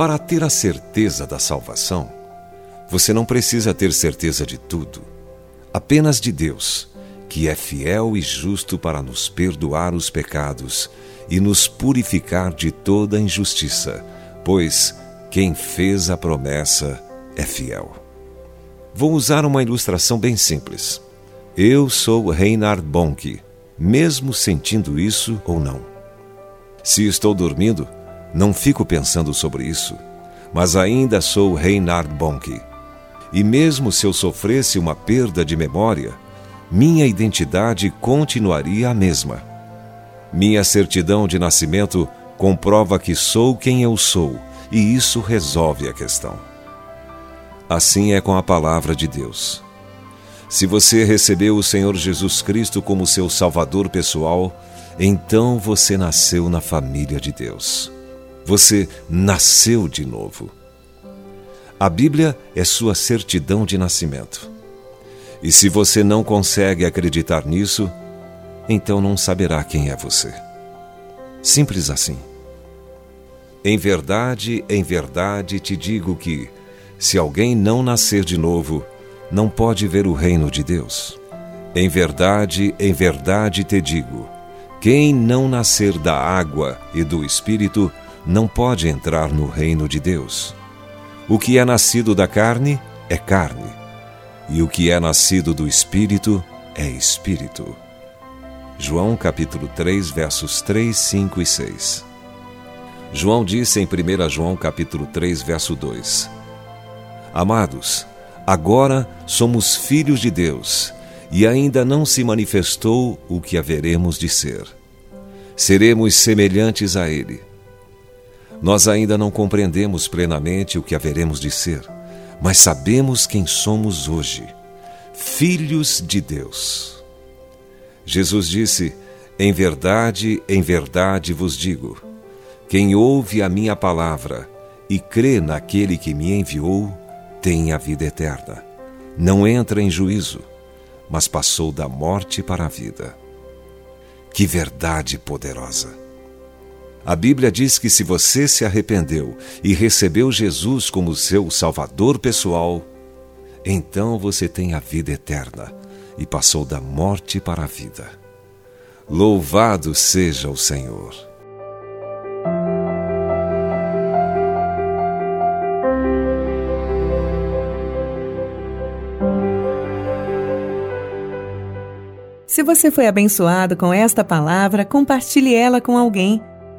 Para ter a certeza da salvação, você não precisa ter certeza de tudo, apenas de Deus, que é fiel e justo para nos perdoar os pecados e nos purificar de toda injustiça, pois quem fez a promessa é fiel. Vou usar uma ilustração bem simples. Eu sou Reinhard Bonk, mesmo sentindo isso ou não. Se estou dormindo, não fico pensando sobre isso, mas ainda sou Reinhard Bonk. E mesmo se eu sofresse uma perda de memória, minha identidade continuaria a mesma. Minha certidão de nascimento comprova que sou quem eu sou, e isso resolve a questão. Assim é com a palavra de Deus. Se você recebeu o Senhor Jesus Cristo como seu Salvador pessoal, então você nasceu na família de Deus. Você nasceu de novo. A Bíblia é sua certidão de nascimento. E se você não consegue acreditar nisso, então não saberá quem é você. Simples assim. Em verdade, em verdade te digo que, se alguém não nascer de novo, não pode ver o reino de Deus. Em verdade, em verdade te digo: quem não nascer da água e do espírito não pode entrar no reino de Deus. O que é nascido da carne é carne, e o que é nascido do espírito é espírito. João capítulo 3, versos 3, 5 e 6. João disse em 1 João capítulo 3, verso 2: Amados, agora somos filhos de Deus, e ainda não se manifestou o que haveremos de ser. Seremos semelhantes a ele nós ainda não compreendemos plenamente o que haveremos de ser, mas sabemos quem somos hoje: filhos de Deus. Jesus disse: Em verdade, em verdade vos digo: quem ouve a minha palavra e crê naquele que me enviou, tem a vida eterna. Não entra em juízo, mas passou da morte para a vida. Que verdade poderosa! A Bíblia diz que se você se arrependeu e recebeu Jesus como seu Salvador pessoal, então você tem a vida eterna e passou da morte para a vida. Louvado seja o Senhor. Se você foi abençoado com esta palavra, compartilhe ela com alguém.